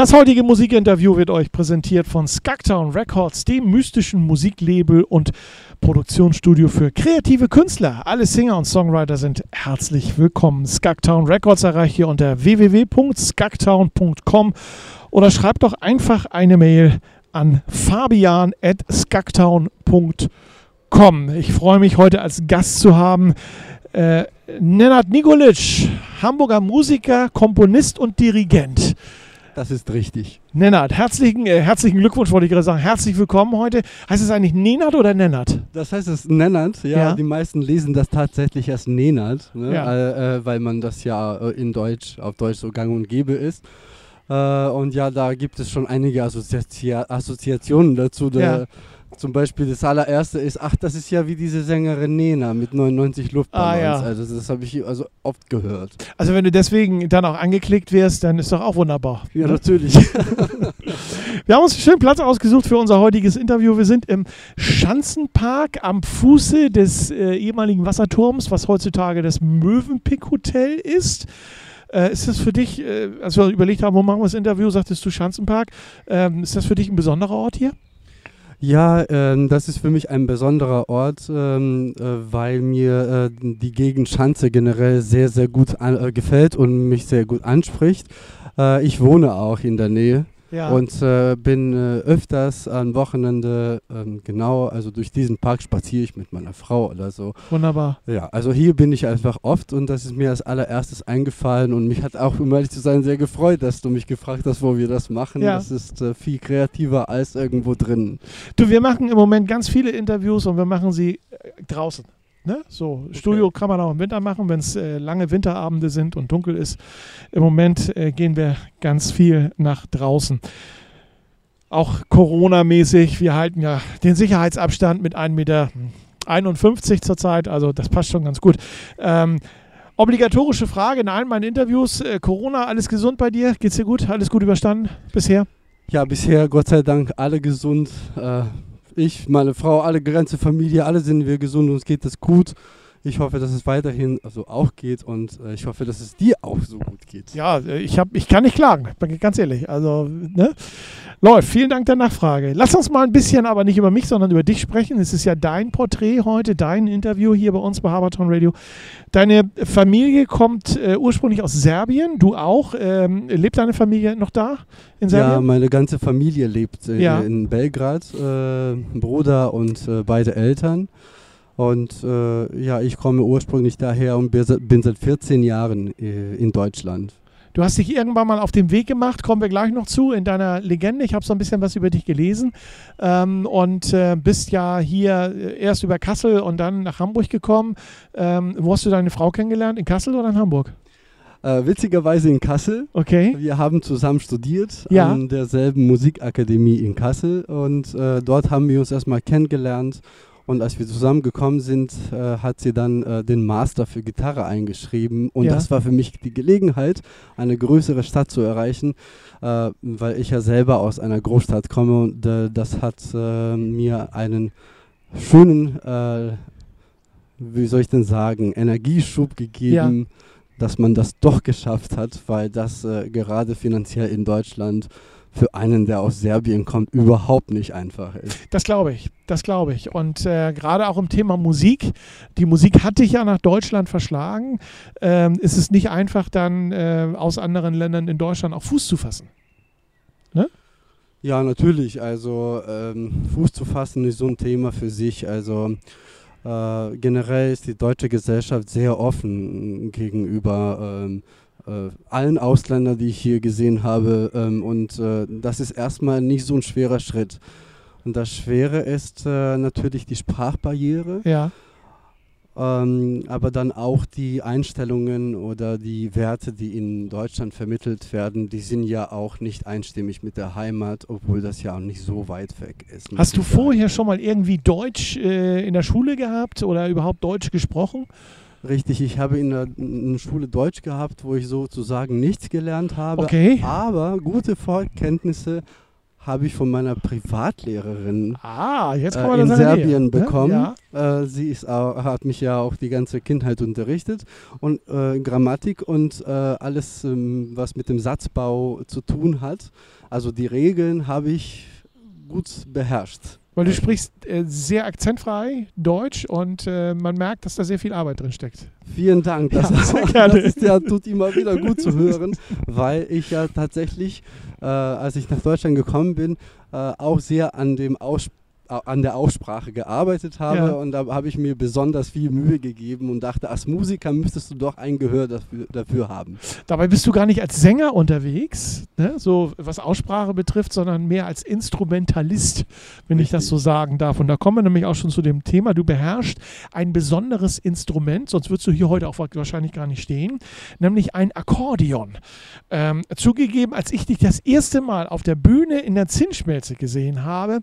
Das heutige Musikinterview wird euch präsentiert von Skagtown Records, dem mystischen Musiklabel und Produktionsstudio für kreative Künstler. Alle Singer und Songwriter sind herzlich willkommen. Skagtown Records erreicht ihr unter www.skagtown.com oder schreibt doch einfach eine Mail an fabian.skagtown.com. Ich freue mich heute als Gast zu haben äh, Nenad Nikolic, Hamburger Musiker, Komponist und Dirigent. Das ist richtig. Nenad, herzlichen, äh, herzlichen Glückwunsch, wollte ich gerade sagen. Herzlich willkommen heute. Heißt es eigentlich Nenad oder Nenad? Das heißt es Nenad, ja, ja. Die meisten lesen das tatsächlich als Nenad, ne? ja. äh, äh, weil man das ja äh, in Deutsch, auf Deutsch so gang und gäbe ist. Äh, und ja, da gibt es schon einige Assozi Assoziationen dazu. Ja. Zum Beispiel das allererste ist, ach, das ist ja wie diese Sängerin Nena mit 99 Luftballons. Ah, ja. Also das habe ich also oft gehört. Also wenn du deswegen dann auch angeklickt wirst, dann ist doch auch wunderbar. Ja, ne? natürlich. Wir haben uns einen schönen Platz ausgesucht für unser heutiges Interview. Wir sind im Schanzenpark am Fuße des äh, ehemaligen Wasserturms, was heutzutage das Möwenpick Hotel ist. Äh, ist das für dich, äh, als wir überlegt haben, wo machen wir das Interview, sagtest du Schanzenpark, ähm, ist das für dich ein besonderer Ort hier? Ja, ähm, das ist für mich ein besonderer Ort, ähm, äh, weil mir äh, die Gegend Schanze generell sehr, sehr gut an, äh, gefällt und mich sehr gut anspricht. Äh, ich wohne auch in der Nähe ja. Und äh, bin äh, öfters am Wochenende, ähm, genau, also durch diesen Park spaziere ich mit meiner Frau oder so. Wunderbar. Ja, also hier bin ich einfach oft und das ist mir als allererstes eingefallen und mich hat auch, um ehrlich zu sein, sehr gefreut, dass du mich gefragt hast, wo wir das machen. Ja. Das ist äh, viel kreativer als irgendwo drin. Du, wir machen im Moment ganz viele Interviews und wir machen sie äh, draußen. Ne? So, okay. Studio kann man auch im Winter machen, wenn es äh, lange Winterabende sind und dunkel ist. Im Moment äh, gehen wir ganz viel nach draußen. Auch Corona-mäßig. Wir halten ja den Sicherheitsabstand mit 1,51 Meter zurzeit. Also das passt schon ganz gut. Ähm, obligatorische Frage in allen meinen Interviews. Äh, Corona, alles gesund bei dir? Geht's dir gut? Alles gut überstanden bisher? Ja, bisher Gott sei Dank alle gesund. Ich, meine Frau, alle ganze Familie, alle sind wir gesund und uns geht es gut. Ich hoffe, dass es weiterhin so auch geht und äh, ich hoffe, dass es dir auch so gut geht. Ja, äh, ich, hab, ich kann nicht klagen, ganz ehrlich. Also, ne? Läuft. Vielen Dank der Nachfrage. Lass uns mal ein bisschen, aber nicht über mich, sondern über dich sprechen. Es ist ja dein Porträt heute, dein Interview hier bei uns bei Haberton Radio. Deine Familie kommt äh, ursprünglich aus Serbien, du auch. Ähm, lebt deine Familie noch da in Serbien? Ja, meine ganze Familie lebt äh, ja. in Belgrad. Äh, Bruder und äh, beide Eltern. Und äh, ja, ich komme ursprünglich daher und bin seit 14 Jahren äh, in Deutschland. Du hast dich irgendwann mal auf den Weg gemacht, kommen wir gleich noch zu, in deiner Legende. Ich habe so ein bisschen was über dich gelesen ähm, und äh, bist ja hier äh, erst über Kassel und dann nach Hamburg gekommen. Ähm, wo hast du deine Frau kennengelernt? In Kassel oder in Hamburg? Äh, witzigerweise in Kassel. Okay. Wir haben zusammen studiert ja. an derselben Musikakademie in Kassel und äh, dort haben wir uns erstmal kennengelernt und als wir zusammengekommen sind, äh, hat sie dann äh, den Master für Gitarre eingeschrieben. Und ja. das war für mich die Gelegenheit, eine größere Stadt zu erreichen, äh, weil ich ja selber aus einer Großstadt komme. Und äh, das hat äh, mir einen schönen, äh, wie soll ich denn sagen, Energieschub gegeben. Ja. dass man das doch geschafft hat, weil das gerade finanziell in Deutschland für einen, der aus Serbien kommt, überhaupt nicht einfach ist. Das glaube ich, das glaube ich. Und äh, gerade auch im Thema Musik, die Musik hat dich ja nach Deutschland verschlagen, ähm, ist es nicht einfach dann äh, aus anderen Ländern in Deutschland auch Fuß zu fassen. Ne? Ja, natürlich. Also ähm, Fuß zu fassen ist so ein Thema für sich. Also äh, generell ist die deutsche Gesellschaft sehr offen gegenüber ähm, äh, allen Ausländern, die ich hier gesehen habe. Ähm, und äh, das ist erstmal nicht so ein schwerer Schritt. Und das Schwere ist äh, natürlich die Sprachbarriere. Ja. Ähm, aber dann auch die Einstellungen oder die Werte, die in Deutschland vermittelt werden, die sind ja auch nicht einstimmig mit der Heimat, obwohl das ja auch nicht so weit weg ist. Hast du vorher schon mal irgendwie Deutsch äh, in der Schule gehabt oder überhaupt Deutsch gesprochen? Richtig, ich habe in der, in der, Schule Deutsch gehabt, wo ich sozusagen nichts gelernt habe, okay. aber gute Vorkenntnisse habe ich von meiner Privatlehrerin ah, äh, in Serbien näher. bekommen. Ja. Äh, sie ist auch, hat mich ja auch die ganze Kindheit unterrichtet und äh, Grammatik und äh, alles, ähm, was mit dem Satzbau zu tun hat. Also die Regeln habe ich gut beherrscht. Weil du sprichst äh, sehr akzentfrei Deutsch und äh, man merkt, dass da sehr viel Arbeit drin steckt. Vielen Dank. Das, ja, das ist ja, tut immer wieder gut zu hören, weil ich ja tatsächlich, äh, als ich nach Deutschland gekommen bin, äh, auch sehr an dem Aussprechen an der Aussprache gearbeitet habe ja. und da habe ich mir besonders viel Mühe gegeben und dachte, als Musiker müsstest du doch ein Gehör dafür, dafür haben. Dabei bist du gar nicht als Sänger unterwegs, ne? so was Aussprache betrifft, sondern mehr als Instrumentalist, wenn Richtig. ich das so sagen darf. Und da kommen wir nämlich auch schon zu dem Thema, du beherrschst ein besonderes Instrument, sonst würdest du hier heute auch wahrscheinlich gar nicht stehen, nämlich ein Akkordeon. Ähm, zugegeben, als ich dich das erste Mal auf der Bühne in der Zinsschmelze gesehen habe,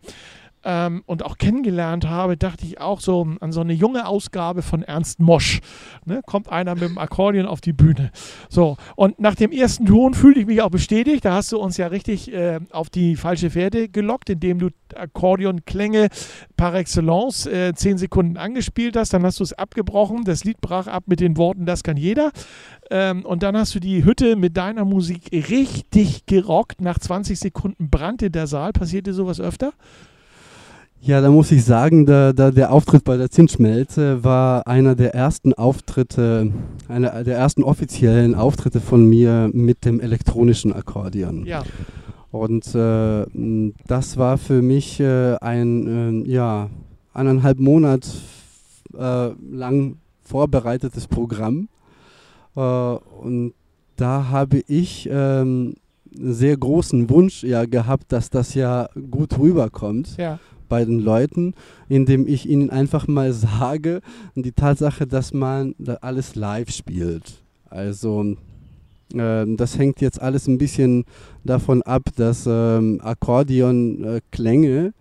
ähm, und auch kennengelernt habe, dachte ich auch so an so eine junge Ausgabe von Ernst Mosch. Ne? Kommt einer mit dem Akkordeon auf die Bühne. So, und nach dem ersten Ton fühlte ich mich auch bestätigt. Da hast du uns ja richtig äh, auf die falsche Pferde gelockt, indem du Akkordeonklänge par excellence äh, zehn Sekunden angespielt hast. Dann hast du es abgebrochen. Das Lied brach ab mit den Worten, das kann jeder. Ähm, und dann hast du die Hütte mit deiner Musik richtig gerockt. Nach 20 Sekunden brannte der Saal. Passierte sowas öfter? Ja, da muss ich sagen, der, der, der Auftritt bei der Zinsschmelze war einer der ersten Auftritte, einer der ersten offiziellen Auftritte von mir mit dem elektronischen Akkordeon. Ja. Und äh, das war für mich äh, ein, äh, ja, eineinhalb Monat äh, lang vorbereitetes Programm. Äh, und da habe ich ähm, sehr großen Wunsch ja gehabt, dass das ja gut rüberkommt. Ja bei den Leuten, indem ich ihnen einfach mal sage, die Tatsache, dass man da alles live spielt. Also äh, das hängt jetzt alles ein bisschen davon ab, dass ähm, Akkordeon-Klänge äh,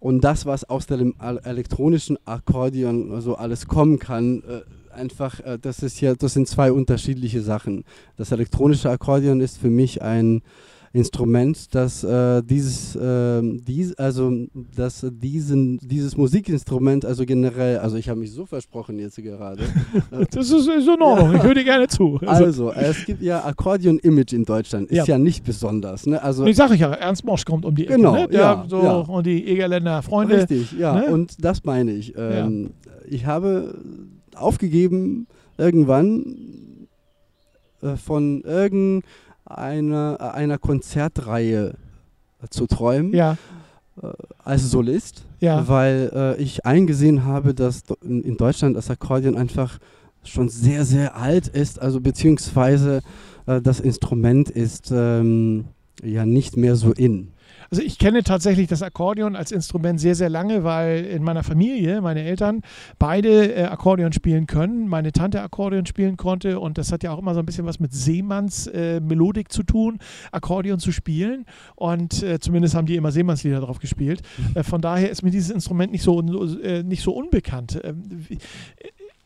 und das, was aus dem elektronischen Akkordeon so alles kommen kann, äh, einfach, äh, das ist ja, das sind zwei unterschiedliche Sachen. Das elektronische Akkordeon ist für mich ein Instrument, das äh, dieses, äh, dies, also dass diesen, dieses Musikinstrument, also generell, also ich habe mich so versprochen jetzt gerade. das ist, ist in Ordnung, ja. ich höre dir gerne zu. Also, es gibt ja Akkordeon-Image in Deutschland, ist ja, ja nicht besonders. Ne? Also, ich sage ja, Ernst Mosch kommt um die Ecke, genau, ne? Der, ja, so, ja. Und die Egerländer Freunde. Richtig, ja, ne? und das meine ich. Ähm, ich habe aufgegeben, irgendwann äh, von irgendeinem eine, einer Konzertreihe zu träumen. Ja. Äh, als Solist, ja. weil äh, ich eingesehen habe, dass in Deutschland das Akkordeon einfach schon sehr, sehr alt ist, also beziehungsweise äh, das Instrument ist ähm, ja nicht mehr so in. Also ich kenne tatsächlich das Akkordeon als Instrument sehr, sehr lange, weil in meiner Familie, meine Eltern, beide äh, Akkordeon spielen können. Meine Tante Akkordeon spielen konnte und das hat ja auch immer so ein bisschen was mit Seemanns äh, Melodik zu tun, Akkordeon zu spielen. Und äh, zumindest haben die immer Seemannslieder drauf gespielt. Mhm. Äh, von daher ist mir dieses Instrument nicht so, äh, nicht so unbekannt.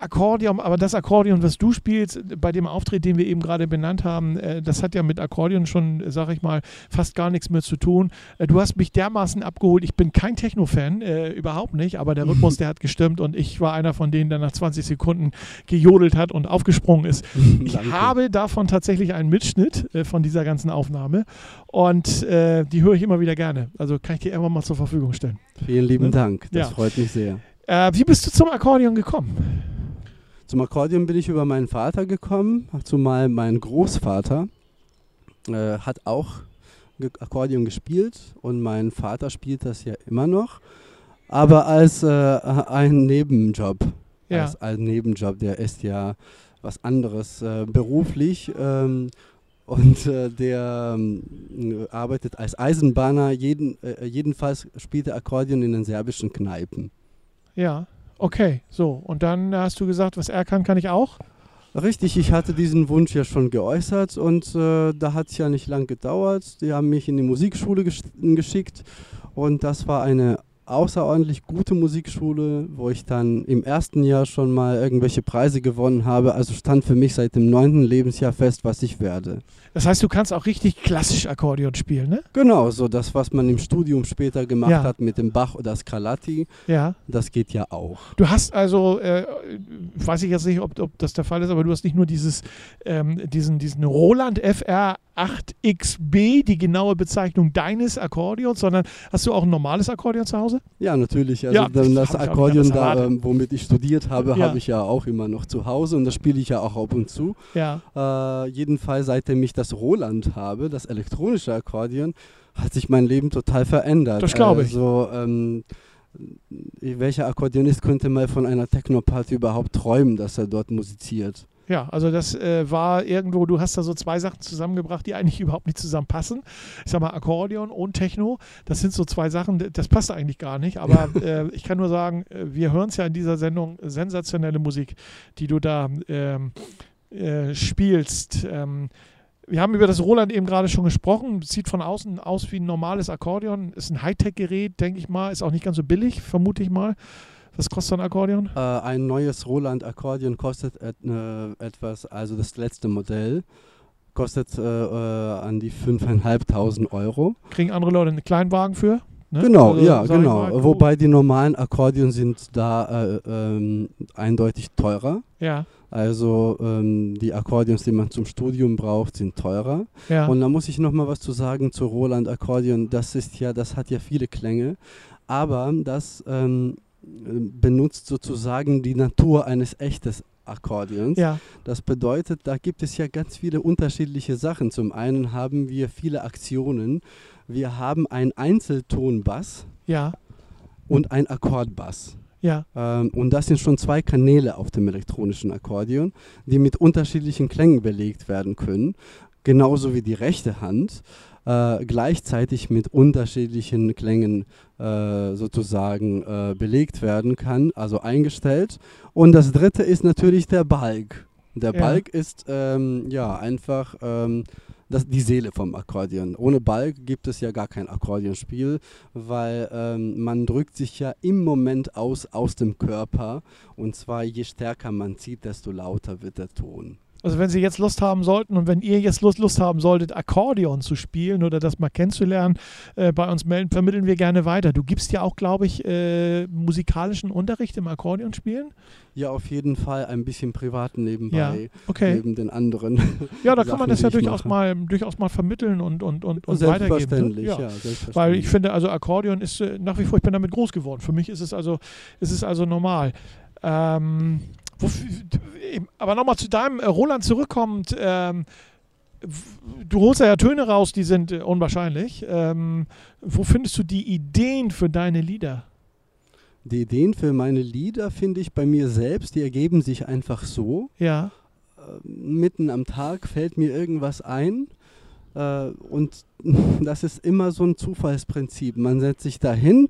Akkordeon, aber das Akkordeon, was du spielst, bei dem Auftritt, den wir eben gerade benannt haben, äh, das hat ja mit Akkordeon schon, sag ich mal, fast gar nichts mehr zu tun. Äh, du hast mich dermaßen abgeholt. Ich bin kein Techno-Fan, äh, überhaupt nicht, aber der Rhythmus, der hat gestimmt und ich war einer von denen, der nach 20 Sekunden gejodelt hat und aufgesprungen ist. Ich habe davon tatsächlich einen Mitschnitt äh, von dieser ganzen Aufnahme und äh, die höre ich immer wieder gerne. Also kann ich dir irgendwann mal zur Verfügung stellen. Vielen lieben ne? Dank, das ja. freut mich sehr. Äh, wie bist du zum Akkordeon gekommen? Zum Akkordeon bin ich über meinen Vater gekommen, zumal mein Großvater äh, hat auch Akkordeon gespielt und mein Vater spielt das ja immer noch, aber als äh, ein Nebenjob. Ja. Als ein Nebenjob, der ist ja was anderes äh, beruflich. Ähm, und äh, der äh, arbeitet als Eisenbahner. Jeden, äh, jedenfalls spielt er Akkordeon in den serbischen Kneipen. Ja. Okay, so. Und dann hast du gesagt, was er kann, kann ich auch? Richtig, ich hatte diesen Wunsch ja schon geäußert und äh, da hat es ja nicht lang gedauert. Die haben mich in die Musikschule gesch geschickt und das war eine außerordentlich gute Musikschule, wo ich dann im ersten Jahr schon mal irgendwelche Preise gewonnen habe. Also stand für mich seit dem neunten Lebensjahr fest, was ich werde. Das heißt, du kannst auch richtig klassisch Akkordeon spielen, ne? Genau, so das, was man im Studium später gemacht ja. hat mit dem Bach oder Scarlatti, ja. das geht ja auch. Du hast also, äh, weiß ich jetzt nicht, ob, ob das der Fall ist, aber du hast nicht nur dieses, ähm, diesen, diesen Roland FR 8XB, die genaue Bezeichnung deines Akkordeons, sondern hast du auch ein normales Akkordeon zu Hause? Ja, natürlich. Also ja, das, das Akkordeon, da, ähm, womit ich studiert habe, ja. habe ich ja auch immer noch zu Hause und das spiele ich ja auch ab und zu. Ja. Äh, jedenfalls, seitdem ich das Roland habe, das elektronische Akkordeon, hat sich mein Leben total verändert. Das glaube ich. Also, ähm, welcher Akkordeonist könnte mal von einer Techno-Party überhaupt träumen, dass er dort musiziert? Ja, also das äh, war irgendwo, du hast da so zwei Sachen zusammengebracht, die eigentlich überhaupt nicht zusammenpassen. Ich sag mal, Akkordeon und Techno, das sind so zwei Sachen, das passt eigentlich gar nicht. Aber äh, ich kann nur sagen, äh, wir hören es ja in dieser Sendung, sensationelle Musik, die du da ähm, äh, spielst. Ähm, wir haben über das Roland eben gerade schon gesprochen. Sieht von außen aus wie ein normales Akkordeon. Ist ein Hightech-Gerät, denke ich mal. Ist auch nicht ganz so billig, vermute ich mal. Was kostet ein Akkordeon? Äh, ein neues Roland Akkordeon kostet et, äh, etwas, also das letzte Modell kostet äh, äh an die 5.500 Euro. Kriegen andere Leute einen Kleinwagen für? Ne? Genau, also, ja, genau. Mal, Wobei die normalen Akkordeon sind da äh, ähm, eindeutig teurer. Ja. Also ähm, die Akkordeons, die man zum Studium braucht, sind teurer. Ja. Und da muss ich noch mal was zu sagen zu Roland Akkordeon. Das ist ja, das hat ja viele Klänge, aber das ähm, benutzt sozusagen die Natur eines echtes Akkordeons. Ja. Das bedeutet, da gibt es ja ganz viele unterschiedliche Sachen. Zum einen haben wir viele Aktionen. Wir haben einen Einzeltonbass ja. und einen Akkordbass. Ja. Ähm, und das sind schon zwei Kanäle auf dem elektronischen Akkordeon, die mit unterschiedlichen Klängen belegt werden können. Genauso wie die rechte Hand äh, gleichzeitig mit unterschiedlichen Klängen äh, sozusagen äh, belegt werden kann, also eingestellt. Und das dritte ist natürlich der Balk. Der ja. Balk ist ähm, ja einfach ähm, das, die Seele vom Akkordeon. Ohne Balk gibt es ja gar kein Akkordeonspiel, weil ähm, man drückt sich ja im Moment aus aus dem Körper und zwar je stärker man zieht, desto lauter wird der Ton. Also wenn Sie jetzt Lust haben sollten und wenn ihr jetzt Lust, Lust haben solltet, Akkordeon zu spielen oder das mal kennenzulernen, äh, bei uns melden, vermitteln wir gerne weiter. Du gibst ja auch, glaube ich, äh, musikalischen Unterricht im Akkordeon spielen? Ja, auf jeden Fall ein bisschen privat nebenbei, ja, okay. neben den anderen. Ja, da kann man das ja durchaus mal, durchaus mal vermitteln und, und, und, und weitergeben. Ja. ja selbstverständlich. Weil ich finde, also Akkordeon ist äh, nach wie vor, ich bin damit groß geworden. Für mich ist es also, ist es also normal. Ähm, aber nochmal zu deinem äh, Roland zurückkommend. Ähm, du holst ja Töne raus, die sind äh, unwahrscheinlich. Ähm, wo findest du die Ideen für deine Lieder? Die Ideen für meine Lieder finde ich bei mir selbst, die ergeben sich einfach so. Ja. Äh, mitten am Tag fällt mir irgendwas ein. Äh, und das ist immer so ein Zufallsprinzip. Man setzt sich dahin,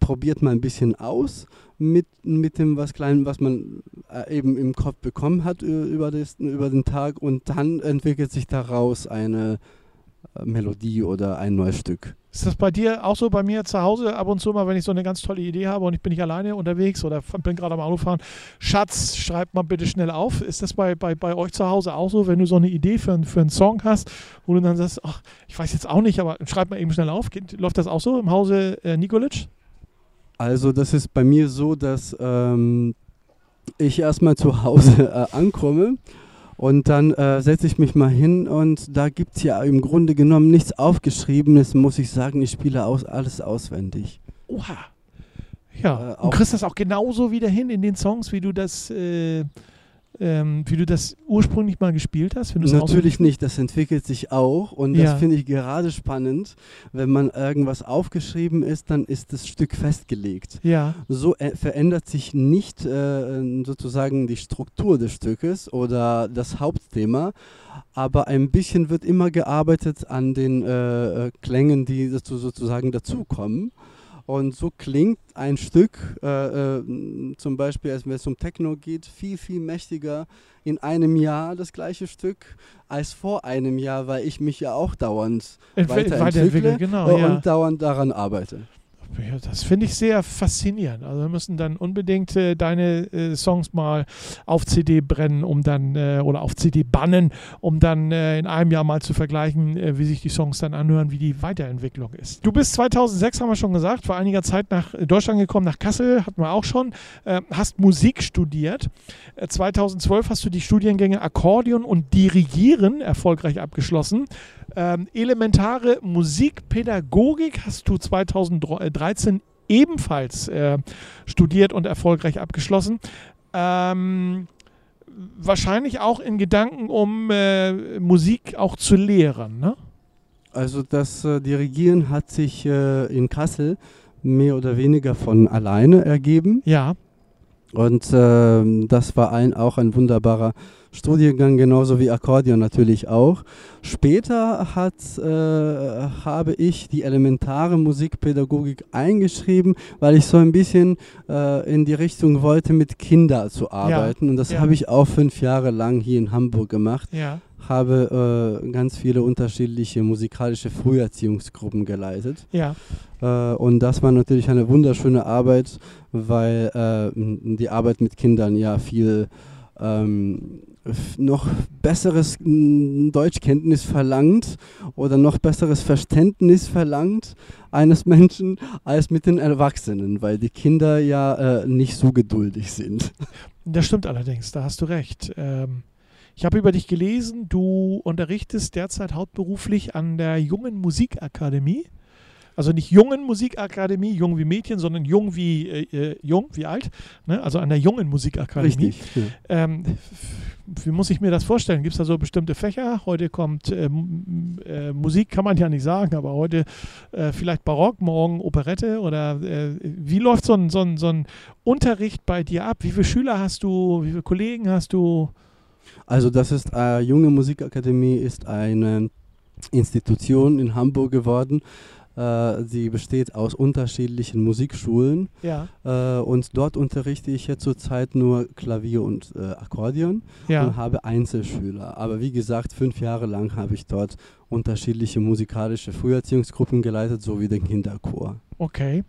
probiert mal ein bisschen aus mit, mit dem was Kleinen, was man äh, eben im Kopf bekommen hat über, das, über den Tag und dann entwickelt sich daraus eine äh, Melodie oder ein neues Stück. Ist das bei dir auch so? Bei mir zu Hause ab und zu mal, wenn ich so eine ganz tolle Idee habe und ich bin nicht alleine unterwegs oder bin gerade am Autofahren, Schatz, schreib mal bitte schnell auf. Ist das bei, bei, bei euch zu Hause auch so, wenn du so eine Idee für, für einen Song hast, wo du dann sagst, ach, ich weiß jetzt auch nicht, aber schreib mal eben schnell auf. Läuft das auch so im Hause äh, Nikolic? Also das ist bei mir so, dass ähm, ich erstmal zu Hause äh, ankomme und dann äh, setze ich mich mal hin und da gibt es ja im Grunde genommen nichts Aufgeschriebenes, muss ich sagen. Ich spiele aus, alles auswendig. Oha. Ja, äh, und kriegst das auch genauso wieder hin in den Songs, wie du das äh, ähm, wie du das ursprünglich mal gespielt hast? Natürlich nicht, das entwickelt sich auch und ja. das finde ich gerade spannend. Wenn man irgendwas aufgeschrieben ist, dann ist das Stück festgelegt. Ja. So äh, verändert sich nicht äh, sozusagen die Struktur des Stückes oder das Hauptthema, aber ein bisschen wird immer gearbeitet an den äh, äh Klängen, die dazu sozusagen dazukommen. Und so klingt ein Stück, äh, äh, zum Beispiel, wenn es um Techno geht, viel, viel mächtiger in einem Jahr das gleiche Stück als vor einem Jahr, weil ich mich ja auch dauernd Entwe weiterentwickle, genau, äh, ja. und dauernd daran arbeite. Das finde ich sehr faszinierend. Also wir müssen dann unbedingt äh, deine äh, Songs mal auf CD brennen, um dann äh, oder auf CD bannen, um dann äh, in einem Jahr mal zu vergleichen, äh, wie sich die Songs dann anhören, wie die Weiterentwicklung ist. Du bist 2006, haben wir schon gesagt, vor einiger Zeit nach Deutschland gekommen, nach Kassel, hatten wir auch schon, äh, hast Musik studiert. 2012 hast du die Studiengänge Akkordeon und Dirigieren erfolgreich abgeschlossen. Ähm, elementare Musikpädagogik hast du 2013 ebenfalls äh, studiert und erfolgreich abgeschlossen. Ähm, wahrscheinlich auch in Gedanken, um äh, Musik auch zu lehren. Ne? Also das äh, Dirigieren hat sich äh, in Kassel mehr oder weniger von alleine ergeben. Ja. Und ähm, das war ein, auch ein wunderbarer Studiengang, genauso wie Akkordeon natürlich auch. Später hat, äh, habe ich die elementare Musikpädagogik eingeschrieben, weil ich so ein bisschen äh, in die Richtung wollte, mit Kindern zu arbeiten. Ja. Und das ja. habe ich auch fünf Jahre lang hier in Hamburg gemacht. Ja habe äh, ganz viele unterschiedliche musikalische Früherziehungsgruppen geleitet. Ja. Äh, und das war natürlich eine wunderschöne Arbeit, weil äh, die Arbeit mit Kindern ja viel ähm, noch besseres Deutschkenntnis verlangt oder noch besseres Verständnis verlangt eines Menschen als mit den Erwachsenen, weil die Kinder ja äh, nicht so geduldig sind. Das stimmt allerdings, da hast du recht. Ähm, ich habe über dich gelesen, du unterrichtest derzeit hauptberuflich an der Jungen Musikakademie. Also nicht jungen Musikakademie, jung wie Mädchen, sondern jung wie äh, äh jung, wie alt. Ne? Also an der jungen Musikakademie. Richtig. Ja. Ähm, wie muss ich mir das vorstellen? Gibt es da so bestimmte Fächer? Heute kommt äh, äh, Musik, kann man ja nicht sagen, aber heute äh, vielleicht Barock, morgen Operette oder äh, wie läuft so ein, so, ein, so ein Unterricht bei dir ab? Wie viele Schüler hast du? Wie viele Kollegen hast du? Also das ist äh, Junge Musikakademie ist eine Institution in Hamburg geworden. Äh, sie besteht aus unterschiedlichen Musikschulen ja. äh, und dort unterrichte ich jetzt zurzeit nur Klavier und äh, Akkordeon ja. und habe Einzelschüler. Aber wie gesagt, fünf Jahre lang habe ich dort unterschiedliche musikalische Früherziehungsgruppen geleitet, sowie den Kinderchor. Okay.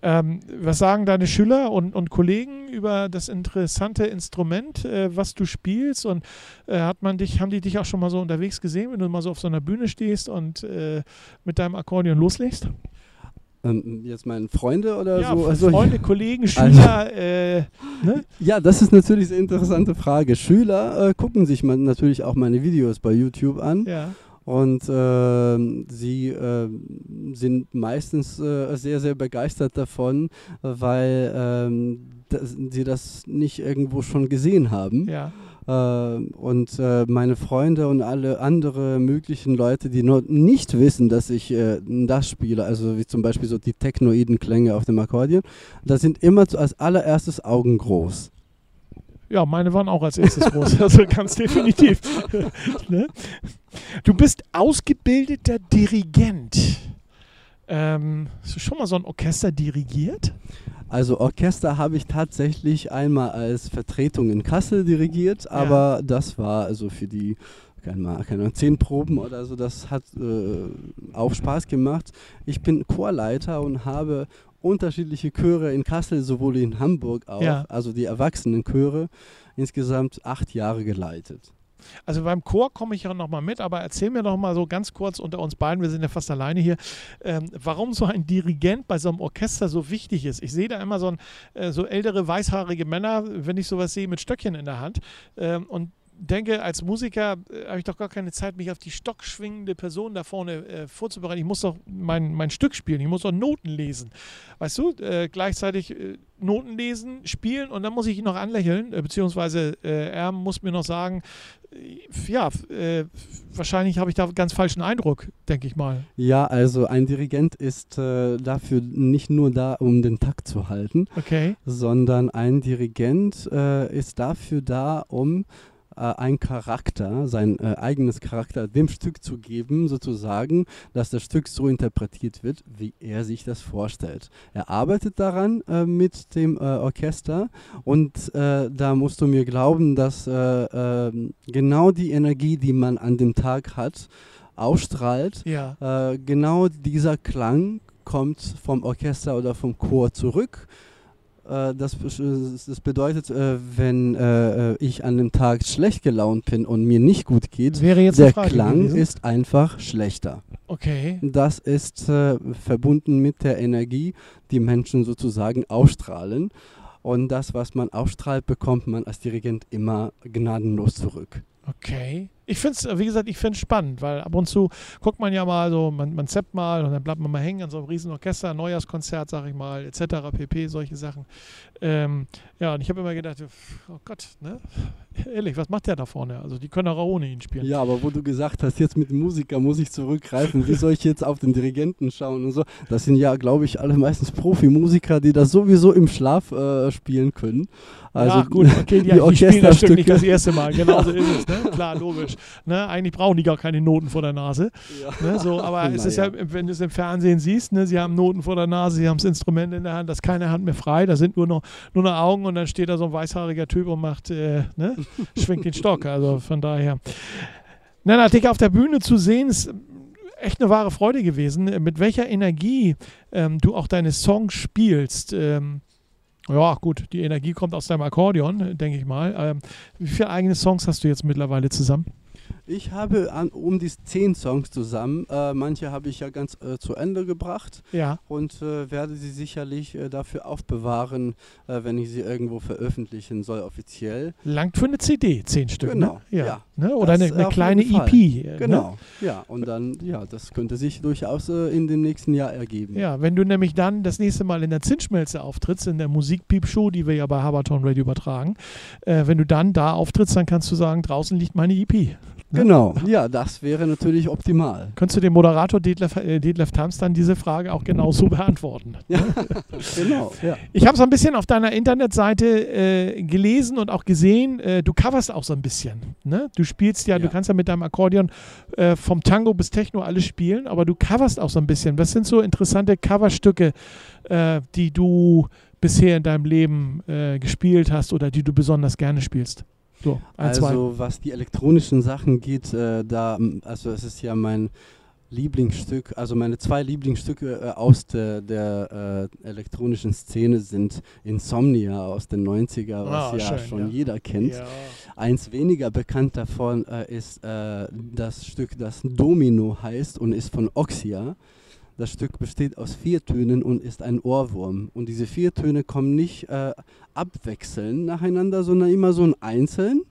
Ähm, was sagen deine Schüler und, und Kollegen über das interessante Instrument, äh, was du spielst? Und äh, hat man dich, haben die dich auch schon mal so unterwegs gesehen, wenn du mal so auf so einer Bühne stehst und äh, mit deinem Akkordeon loslegst? Ähm, jetzt meine Freunde oder ja, so? Also, Freunde, Kollegen, Schüler. Also, äh, ne? Ja, das ist natürlich eine interessante Frage. Schüler äh, gucken sich man natürlich auch meine Videos bei YouTube an. Ja. Und äh, sie äh, sind meistens äh, sehr, sehr begeistert davon, weil ähm, das, sie das nicht irgendwo schon gesehen haben. Ja. Äh, und äh, meine Freunde und alle andere möglichen Leute, die noch nicht wissen, dass ich äh, das spiele, also wie zum Beispiel so die technoiden Klänge auf dem Akkordeon, da sind immer als allererstes Augen groß. Ja, meine waren auch als erstes groß, also ganz definitiv. ne? Du bist ausgebildeter Dirigent. Ähm, hast du schon mal so ein Orchester dirigiert? Also Orchester habe ich tatsächlich einmal als Vertretung in Kassel dirigiert, aber ja. das war also für die keine, keine zehn Proben oder so, das hat äh, auch Spaß gemacht. Ich bin Chorleiter und habe unterschiedliche Chöre in Kassel, sowohl in Hamburg auch, ja. also die Erwachsenenchöre, insgesamt acht Jahre geleitet. Also beim Chor komme ich ja nochmal mit, aber erzähl mir doch mal so ganz kurz unter uns beiden, wir sind ja fast alleine hier, ähm, warum so ein Dirigent bei so einem Orchester so wichtig ist. Ich sehe da immer so, ein, äh, so ältere, weißhaarige Männer, wenn ich sowas sehe, mit Stöckchen in der Hand. Ähm, und denke, als Musiker äh, habe ich doch gar keine Zeit, mich auf die stockschwingende Person da vorne äh, vorzubereiten. Ich muss doch mein, mein Stück spielen, ich muss doch Noten lesen. Weißt du, äh, gleichzeitig äh, Noten lesen, spielen und dann muss ich ihn noch anlächeln, äh, beziehungsweise äh, er muss mir noch sagen, ja, wahrscheinlich habe ich da ganz falschen Eindruck, denke ich mal. Ja, also ein Dirigent ist dafür nicht nur da, um den Takt zu halten, okay. sondern ein Dirigent ist dafür da, um äh, ein Charakter, sein äh, eigenes Charakter dem Stück zu geben, sozusagen, dass das Stück so interpretiert wird, wie er sich das vorstellt. Er arbeitet daran äh, mit dem äh, Orchester und äh, da musst du mir glauben, dass äh, ähm, genau die Energie, die man an dem Tag hat, ausstrahlt, ja. genau dieser Klang kommt vom Orchester oder vom Chor zurück. Äh, das, das, bedeutet, äh, wenn äh, ich an dem Tag schlecht gelaunt bin und mir nicht gut geht, der Klang gewesen? ist einfach schlechter. Okay. Das ist äh, verbunden mit der Energie, die Menschen sozusagen ausstrahlen. Und das, was man ausstrahlt, bekommt man als Dirigent immer gnadenlos zurück. Okay. Ich finde es, wie gesagt, ich finde es spannend, weil ab und zu guckt man ja mal so, man, man zappt mal und dann bleibt man mal hängen an so einem riesen Orchester, Neujahrskonzert, sag ich mal, etc., pp., solche Sachen. Ähm, ja, und ich habe immer gedacht, oh Gott, ne? Ehrlich, was macht der da vorne? Also die können auch ohne ihn spielen. Ja, aber wo du gesagt hast, jetzt mit dem Musiker muss ich zurückgreifen, wie soll ich jetzt auf den Dirigenten schauen und so, das sind ja, glaube ich, alle meistens Profimusiker, die das sowieso im Schlaf äh, spielen können. Also ja, gut, okay, die, die, die spielen das Stück nicht das erste Mal, genau so ist es, ne? klar, logisch. Ne? Eigentlich brauchen die gar keine Noten vor der Nase. Ja. Ne? So, aber es ist ja, wenn du es im Fernsehen siehst, ne? sie haben Noten vor der Nase, sie haben das Instrument in der Hand, da ist keine Hand mehr frei, da sind nur noch, nur noch Augen und dann steht da so ein weißhaariger Typ und macht, äh, ne? schwingt den Stock. Also von daher. Na, Dick auf der Bühne zu sehen, ist echt eine wahre Freude gewesen. Mit welcher Energie ähm, du auch deine Songs spielst. Ähm, ja, gut, die Energie kommt aus deinem Akkordeon, denke ich mal. Ähm, wie viele eigene Songs hast du jetzt mittlerweile zusammen? Ich habe an, um die zehn Songs zusammen. Äh, manche habe ich ja ganz äh, zu Ende gebracht. Ja. Und äh, werde sie sicherlich äh, dafür aufbewahren, äh, wenn ich sie irgendwo veröffentlichen soll, offiziell. Langt für eine CD, zehn Stück. Ne? Genau. Ne? Ja. ja. Ne? Oder eine, eine kleine EP. Ne? Genau. Ne? Ja. Und dann, ja, das könnte sich durchaus äh, in dem nächsten Jahr ergeben. Ja, wenn du nämlich dann das nächste Mal in der Zinsschmelze auftrittst, in der Musikpiep-Show, die wir ja bei Haberton Radio übertragen, wenn du dann da auftrittst, dann kannst du sagen, draußen liegt meine EP. Ne? Genau, ja, das wäre natürlich optimal. Könntest du dem Moderator Detlef, äh, Detlef Tams dann diese Frage auch genauso beantworten? Ja, genau. Ja. Ich habe so ein bisschen auf deiner Internetseite äh, gelesen und auch gesehen, äh, du coverst auch so ein bisschen. Ne? Du spielst ja, ja, du kannst ja mit deinem Akkordeon äh, vom Tango bis Techno alles spielen, aber du coverst auch so ein bisschen. Was sind so interessante Coverstücke, äh, die du bisher in deinem Leben äh, gespielt hast oder die du besonders gerne spielst? So, also zwei. was die elektronischen Sachen geht, äh, da, also es ist ja mein Lieblingsstück, also meine zwei Lieblingsstücke äh, aus der, der äh, elektronischen Szene sind Insomnia aus den 90er, was oh, ja schön, schon ja. jeder kennt. Ja. Eins weniger bekannt davon äh, ist äh, das Stück, das Domino heißt und ist von Oxia. Das Stück besteht aus vier Tönen und ist ein Ohrwurm. Und diese vier Töne kommen nicht äh, abwechselnd nacheinander, sondern immer so ein einzeln.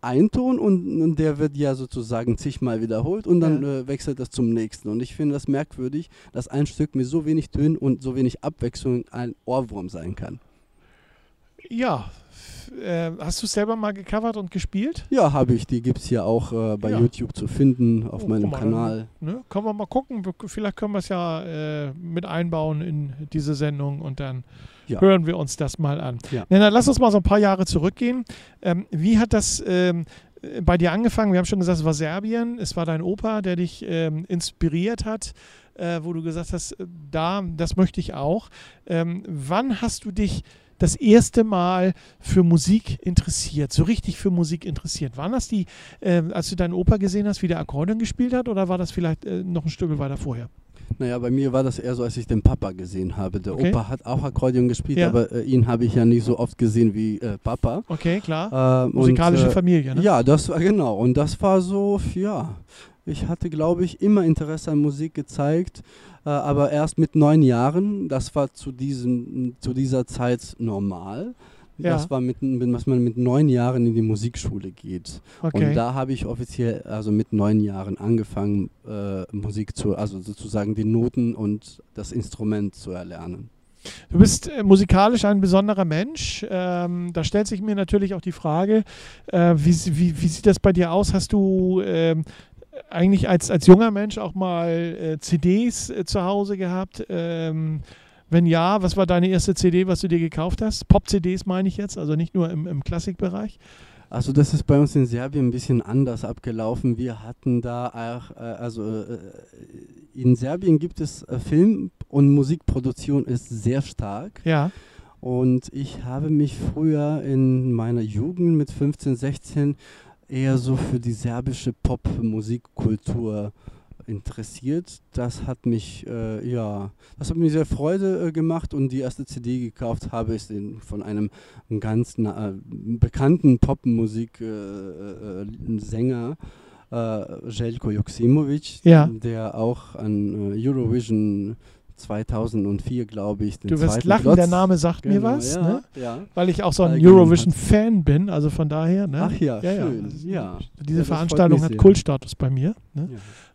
Ein Ton und, und, der wird ja sozusagen zigmal wiederholt und dann ja. äh, wechselt das zum nächsten. Und ich finde das merkwürdig, dass ein Stück mit so wenig Tönen und so wenig Abwechslung ein Ohrwurm sein kann. Ja, äh, hast du selber mal gecovert und gespielt? Ja, habe ich. Die gibt es ja auch äh, bei ja. YouTube zu finden auf oh, meinem mal, Kanal. Dann, ne? Können wir mal gucken. Vielleicht können wir es ja äh, mit einbauen in diese Sendung und dann ja. hören wir uns das mal an. Ja. Na, lass uns mal so ein paar Jahre zurückgehen. Ähm, wie hat das ähm, bei dir angefangen? Wir haben schon gesagt, es war Serbien. Es war dein Opa, der dich ähm, inspiriert hat. Äh, wo du gesagt hast, äh, da, das möchte ich auch. Ähm, wann hast du dich das erste Mal für Musik interessiert, so richtig für Musik interessiert? Waren das die, äh, als du deinen Opa gesehen hast, wie der Akkordeon gespielt hat, oder war das vielleicht äh, noch ein Stück weiter vorher? Naja, bei mir war das eher so, als ich den Papa gesehen habe. Der okay. Opa hat auch Akkordeon gespielt, ja. aber äh, ihn habe ich ja nicht so oft gesehen wie äh, Papa. Okay, klar. Äh, Musikalische und, äh, Familie, ne? Ja, das war genau. Und das war so, ja, ich hatte, glaube ich, immer Interesse an Musik gezeigt, aber erst mit neun Jahren. Das war zu, diesem, zu dieser Zeit normal. Ja. Das war mit, was man mit neun Jahren in die Musikschule geht. Okay. Und da habe ich offiziell, also mit neun Jahren angefangen, äh, Musik zu, also sozusagen die Noten und das Instrument zu erlernen. Du bist äh, musikalisch ein besonderer Mensch. Ähm, da stellt sich mir natürlich auch die Frage, äh, wie, wie, wie, sieht das bei dir aus? Hast du ähm, eigentlich als, als junger Mensch auch mal äh, CDs äh, zu Hause gehabt? Ähm, wenn ja, was war deine erste CD, was du dir gekauft hast? Pop-CDs meine ich jetzt, also nicht nur im, im Klassikbereich. Also das ist bei uns in Serbien ein bisschen anders abgelaufen. Wir hatten da auch, äh, also äh, in Serbien gibt es äh, Film- und Musikproduktion ist sehr stark. Ja. Und ich habe mich früher in meiner Jugend mit 15, 16 eher so für die serbische Pop-Musikkultur interessiert. Das hat mich, äh, ja, das hat mir sehr Freude äh, gemacht und die erste CD gekauft habe ich in, von einem ganz na, äh, bekannten Popmusik-Sänger, äh, äh, Jelko Joksimovic, ja. der auch an Eurovision 2004, glaube ich. du wirst lachen, Platz. der Name sagt genau, mir was, ja, ne? ja. weil ich auch so ein Eurovision-Fan bin, also von daher. Ne? Ach ja, ja schön. Ja. Diese Veranstaltung hat Kultstatus bei mir. Ne?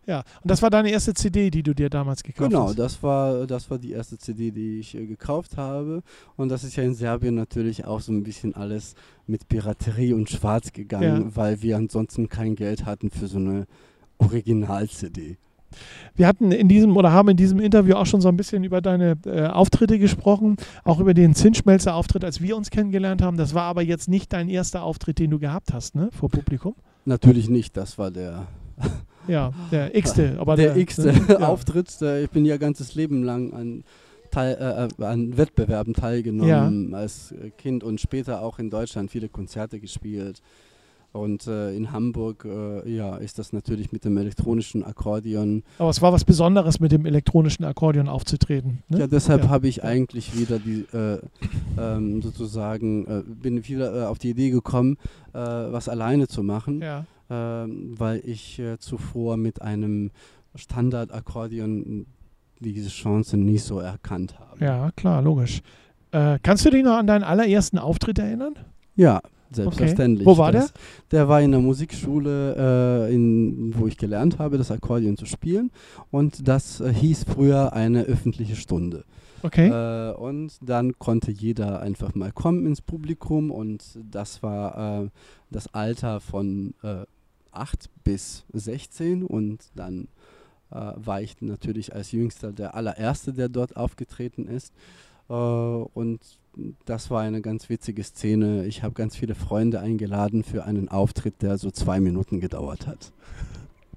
Ja. und das war deine erste CD, die du dir damals gekauft genau, hast? Genau, das war, das war die erste CD, die ich äh, gekauft habe. Und das ist ja in Serbien natürlich auch so ein bisschen alles mit Piraterie und Schwarz gegangen, weil wir ansonsten kein Geld hatten für so eine Original-CD. Wir hatten in diesem oder haben in diesem Interview auch schon so ein bisschen über deine äh, Auftritte gesprochen, auch über den Zinsschmelzer-Auftritt, als wir uns kennengelernt haben. Das war aber jetzt nicht dein erster Auftritt, den du gehabt hast, ne, vor Publikum? Natürlich nicht, das war der. ja, der x-te. Aber der, der x-te ne? Auftritt. Der, ich bin ja ganzes Leben lang an, Teil, äh, äh an Wettbewerben teilgenommen, ja. als Kind und später auch in Deutschland viele Konzerte gespielt. Und äh, in Hamburg äh, ja, ist das natürlich mit dem elektronischen Akkordeon. Aber es war was Besonderes, mit dem elektronischen Akkordeon aufzutreten. Ne? Ja, deshalb ja. habe ich eigentlich wieder die äh, ähm, sozusagen, äh, bin wieder äh, auf die Idee gekommen, äh, was alleine zu machen, ja. Ähm, weil ich zuvor mit einem Standardakkordeon diese Chance nie so erkannt habe. Ja, klar, logisch. kannst du dich noch an deinen allerersten Auftritt erinnern? Ja, Selbstverständlich. Okay. Wo war das, der? Der war in der Musikschule, äh, in, wo ich gelernt habe, das Akkordeon zu spielen. Und das äh, hieß früher eine öffentliche Stunde. Okay. Äh, und dann konnte jeder einfach mal kommen ins Publikum. Und das war äh, das Alter von 8 äh, bis 16. Und dann äh, war ich natürlich als Jüngster der allererste, der dort aufgetreten ist. und das war eine ganz witzige Szene. Ich habe ganz viele Freunde eingeladen für einen Auftritt, der so zwei Minuten gedauert hat.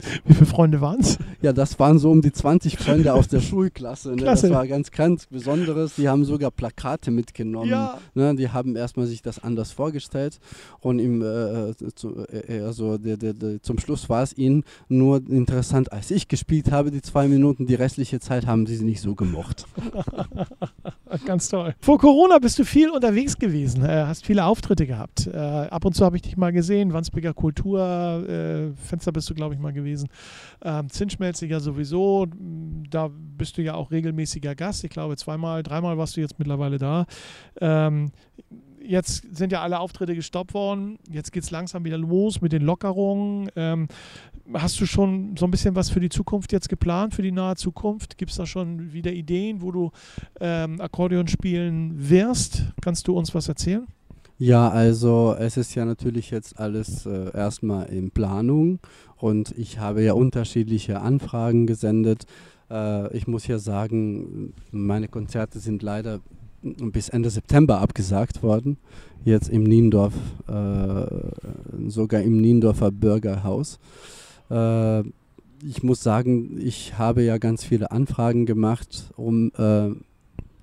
Wie viele Freunde waren es? Ja, das waren so um die 20 Freunde aus der Schulklasse. Ne? Das war ganz, ganz Besonderes. Die haben sogar Plakate mitgenommen. Ja. Ne? Die haben erstmal sich das anders vorgestellt. Und im, äh, zu, äh, also der, der, der, zum Schluss war es ihnen nur interessant, als ich gespielt habe, die zwei Minuten. Die restliche Zeit haben sie nicht so gemocht. ganz toll. Vor Corona bist du viel unterwegs gewesen, äh, hast viele Auftritte gehabt. Äh, ab und zu habe ich dich mal gesehen. Wandsbeker Kultur, äh, Fenster bist du, glaube ich, mal gewesen gewesen. Ähm, Zinsschmelziger sowieso, da bist du ja auch regelmäßiger Gast. Ich glaube, zweimal, dreimal warst du jetzt mittlerweile da. Ähm, jetzt sind ja alle Auftritte gestoppt worden. Jetzt geht es langsam wieder los mit den Lockerungen. Ähm, hast du schon so ein bisschen was für die Zukunft jetzt geplant, für die nahe Zukunft? Gibt es da schon wieder Ideen, wo du ähm, Akkordeon spielen wirst? Kannst du uns was erzählen? Ja, also es ist ja natürlich jetzt alles äh, erstmal in Planung und ich habe ja unterschiedliche Anfragen gesendet. Äh, ich muss ja sagen, meine Konzerte sind leider bis Ende September abgesagt worden. Jetzt im Niendorf, äh, sogar im Niendorfer Bürgerhaus. Äh, ich muss sagen, ich habe ja ganz viele Anfragen gemacht, um äh,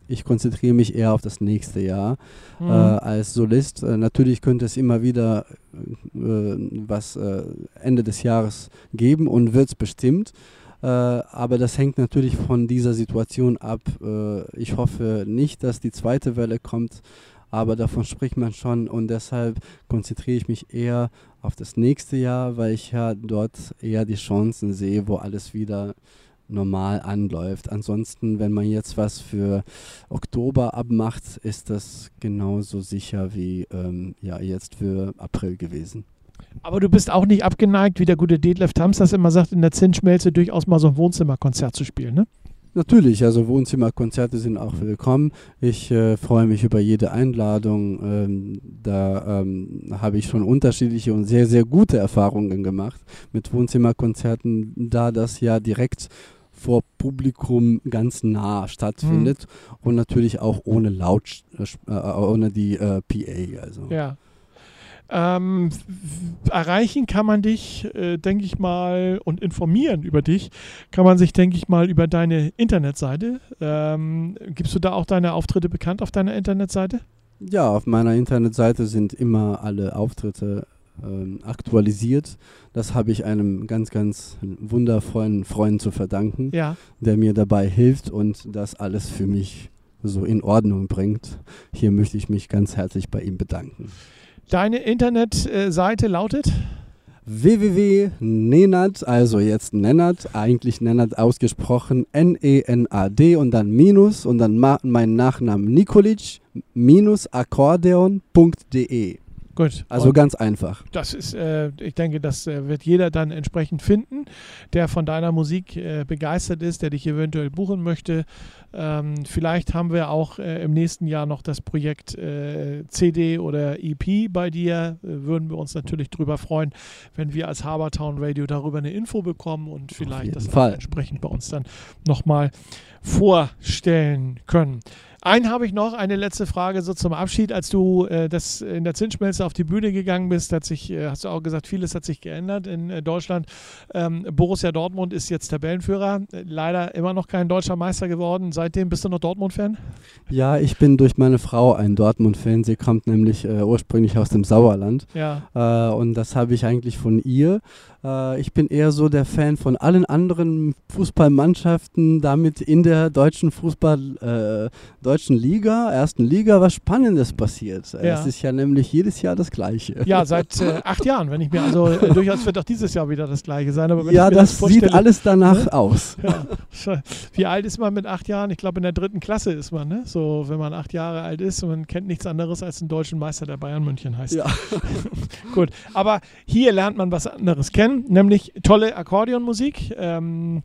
ich konzentriere mich eher auf das nächste Jahr mhm. äh, als Solist. Äh, natürlich könnte es immer wieder äh, was äh, Ende des Jahres geben und wird es bestimmt. Äh, aber das hängt natürlich von dieser Situation ab. Äh, ich hoffe nicht, dass die zweite Welle kommt, aber davon spricht man schon und deshalb konzentriere ich mich eher auf das nächste Jahr, weil ich ja dort eher die Chancen sehe, wo alles wieder normal anläuft. Ansonsten, wenn man jetzt was für Oktober abmacht, ist das genauso sicher wie ähm, ja, jetzt für April gewesen. Aber du bist auch nicht abgeneigt, wie der gute Detlef Tams das immer sagt, in der Zinsschmelze durchaus mal so ein Wohnzimmerkonzert zu spielen, ne? Natürlich, also Wohnzimmerkonzerte sind auch willkommen. Ich äh, freue mich über jede Einladung. Ähm, da ähm, habe ich schon unterschiedliche und sehr, sehr gute Erfahrungen gemacht mit Wohnzimmerkonzerten, da das ja direkt vor Publikum ganz nah stattfindet mhm. und natürlich auch ohne Laut, äh, ohne die äh, PA. Also. Ja. Ähm, erreichen kann man dich, äh, denke ich mal, und informieren über dich, kann man sich, denke ich mal, über deine Internetseite. Ähm, gibst du da auch deine Auftritte bekannt auf deiner Internetseite? Ja, auf meiner Internetseite sind immer alle Auftritte ähm, aktualisiert. Das habe ich einem ganz, ganz wundervollen Freund zu verdanken, Ja. der mir dabei hilft und das alles für mich so in Ordnung bringt. Hier möchte ich mich ganz herzlich bei ihm bedanken. Deine Internetseite lautet? www.nenad, also jetzt Nenad, eigentlich Nenad ausgesprochen, N-E-N-A-D und dann Minus und dann mein Nachnamen Nikolic minus akkordeon.de. Gut. Also Und ganz einfach. das ist, äh, ich denke, das äh, wird jeder dann entsprechend finden, der von deiner Musik äh, begeistert ist, der dich eventuell buchen möchte. Ähm, vielleicht haben wir auch äh, im nächsten Jahr noch das Projekt äh, CD oder EP bei dir. Würden wir uns natürlich drüber freuen, wenn wir als Habertown Radio darüber eine Info bekommen und vielleicht das Fall. entsprechend bei uns dann nochmal vorstellen können. Einen habe ich noch, eine letzte Frage so zum Abschied. Als du äh, das in der Zinsschmelze auf die Bühne gegangen bist, hat sich, äh, hast du auch gesagt, vieles hat sich geändert in äh, Deutschland. Ähm, Borussia Dortmund ist jetzt Tabellenführer, äh, leider immer noch kein deutscher Meister geworden. Seitdem bist du noch Dortmund-Fan? Ja, ich bin durch meine Frau ein Dortmund-Fan. Sie kommt nämlich äh, ursprünglich aus dem Sauerland. Ja. Äh, und das habe ich eigentlich von ihr. Äh, ich bin eher so der Fan von allen anderen Fußballmannschaften, damit in der deutschen Fußball, äh, deutschen Liga, ersten Liga, was Spannendes passiert. Ja. Es ist ja nämlich jedes Jahr das Gleiche. Ja, seit äh, acht Jahren, wenn ich mir also äh, durchaus wird auch dieses Jahr wieder das gleiche sein. Aber wenn ja, ich mir das, sieht alles danach aus. Ja, wie alt ist man mit acht Jahren? Ich glaube, in der dritten Klasse ist man, ne? So, wenn man acht Jahre alt ist und man kennt nichts anderes als den deutschen Meister, der Bayern München heißt. Ja. Gut, aber hier lernt man was anderes kennen, nämlich tolle Akkordeonmusik. Ähm,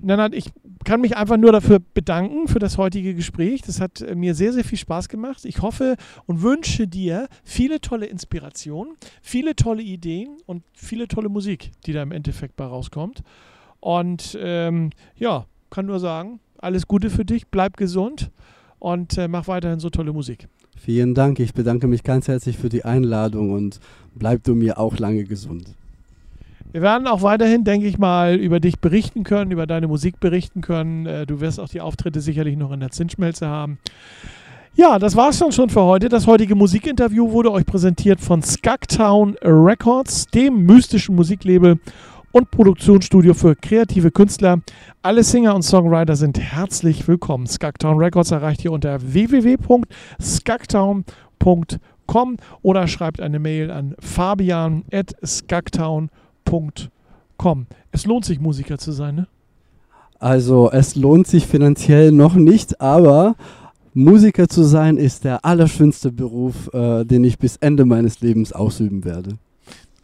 Nenad, ich kann mich einfach nur dafür bedanken, für das heutige Gespräch. Das hat äh, mir sehr, sehr viel Spaß gemacht. Ich hoffe und wünsche dir viele tolle Inspirationen, viele tolle Ideen und viele tolle Musik, die da im Endeffekt bei rauskommt. Und ähm, ja, kann nur sagen, alles Gute für dich, bleib gesund und äh, mach weiterhin so tolle Musik. Vielen Dank. Ich bedanke mich ganz herzlich für die Einladung und bleib du mir auch lange gesund. Wir werden auch weiterhin, denke ich mal, über dich berichten können, über deine Musik berichten können. Äh, Du wirst auch die Auftritte sicherlich noch in der Zinsschmelze haben. Ja, das war's dann schon für heute. Das heutige Musikinterview wurde euch präsentiert von Skagtown Records, dem mystischen Musiklabel und Produktionsstudio für kreative Künstler. Alle Singer und Songwriter sind herzlich willkommen. Skagtown Records erreicht ihr unter www.skagtown.com oder schreibt eine Mail an fabian.skagtown.com. Es lohnt sich, Musiker zu sein, ne? Also es lohnt sich finanziell noch nicht, aber Musiker zu sein ist der allerschönste Beruf, äh, den ich bis Ende meines Lebens ausüben werde.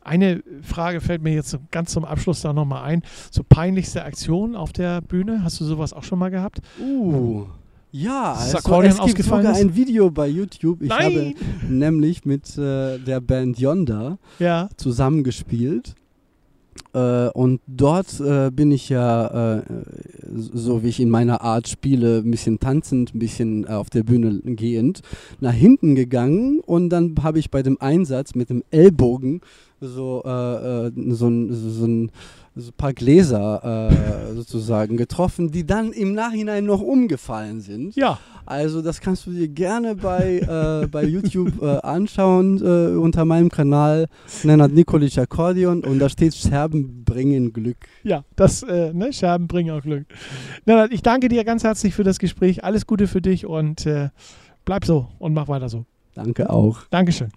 Eine Frage fällt mir jetzt ganz zum Abschluss da nochmal ein. So peinlichste Aktion auf der Bühne, hast du sowas auch schon mal gehabt? Uh. Ja, also es gibt sogar ein Video bei YouTube. Ich habe Nein! nämlich mit äh, der Band Yonda Ja, zusammengespielt. Äh, und dort äh, bin ich ja, äh, so wie ich in meiner Art spiele, ein bisschen tanzend, ein bisschen auf der Bühne gehend, nach hinten gegangen und dann habe ich bei dem Einsatz mit dem Ellbogen so, äh, äh, so, so ein so ein paar Gläser äh, sozusagen getroffen, die dann im Nachhinein noch umgefallen sind. ja. Also das kannst du dir gerne bei, äh, bei YouTube äh, anschauen äh, unter meinem Kanal Nenad Nikolic Akkordeon und da steht Scherben bringen Glück. Ja, das, äh, ne, Scherben bringen auch Glück. Na, ich danke dir ganz herzlich für das Gespräch. Alles Gute für dich und äh, bleib so und mach weiter so. Danke auch. Dankeschön.